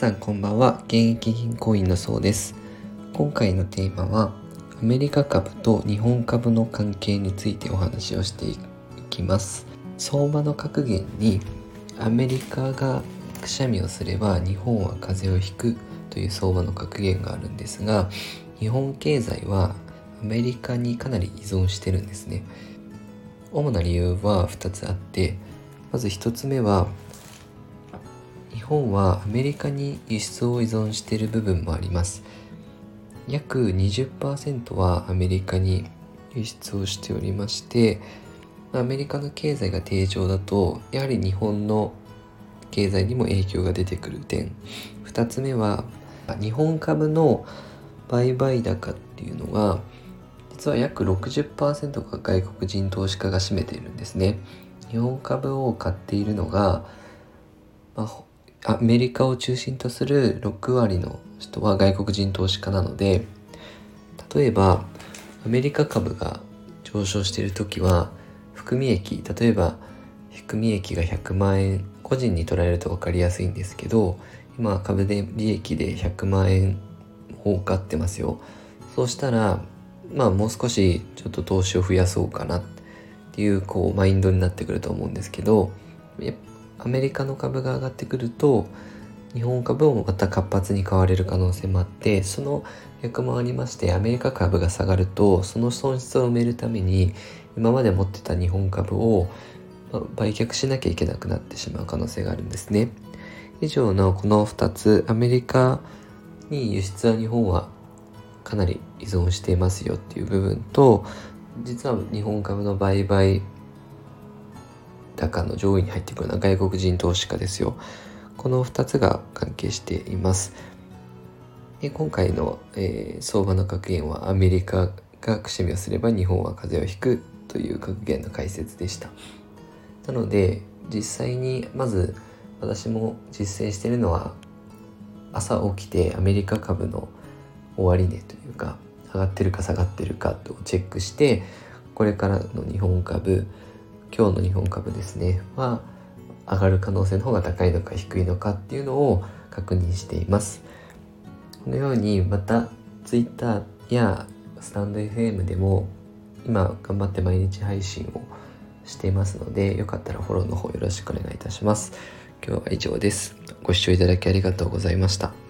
さんこんばんは。現役銀行員のそうです。今回のテーマはアメリカ株と日本株の関係についてお話をしていきます。相場の格言にアメリカがくしゃみをすれば日本は風邪をひくという相場の格言があるんですが日本経済はアメリカにかなり依存してるんですね。主な理由は2つあってまず1つ目は本はアメリカに輸出を依存している部分もあります。約20%はアメリカに輸出をしておりましてアメリカの経済が低調だとやはり日本の経済にも影響が出てくる点。2つ目は日本株の売買高っていうのが実は約60%が外国人投資家が占めているんですね。日本株を買っているのが、まあ、アメリカを中心とする6割の人は外国人投資家なので例えばアメリカ株が上昇している時は含み益例えば含み益が100万円個人に取られると分かりやすいんですけど今株で利益で100万円儲かってますよ。そうしたらまあもう少しちょっと投資を増やそうかなっていうこうマインドになってくると思うんですけどアメリカの株が上がってくると日本株もまた活発に買われる可能性もあってその逆もありましてアメリカ株が下がるとその損失を埋めるために今まで持ってた日本株を売却しなきゃいけなくなってしまう可能性があるんですね。以上のこの2つアメリカに輸出は日本はかなり依存していますよっていう部分と実は日本株の売買高の上位に入ってくるのは外国人投資家ですよ。この2つが関係しています。で今回の、えー、相場の格言はアメリカがくしみをすれば日本は風邪をひくという格言の解説でした。なので実際にまず私も実践しているのは朝起きてアメリカ株の終値というか上がってるか下がってるかとチェックしてこれからの日本株今日の日本株ですね。は上がる可能性の方が高いのか低いのかっていうのを確認しています。このようにまた Twitter やスタンド FM でも今頑張って毎日配信をしていますのでよかったらフォローの方よろしくお願いいたします。今日は以上です。ご視聴いただきありがとうございました。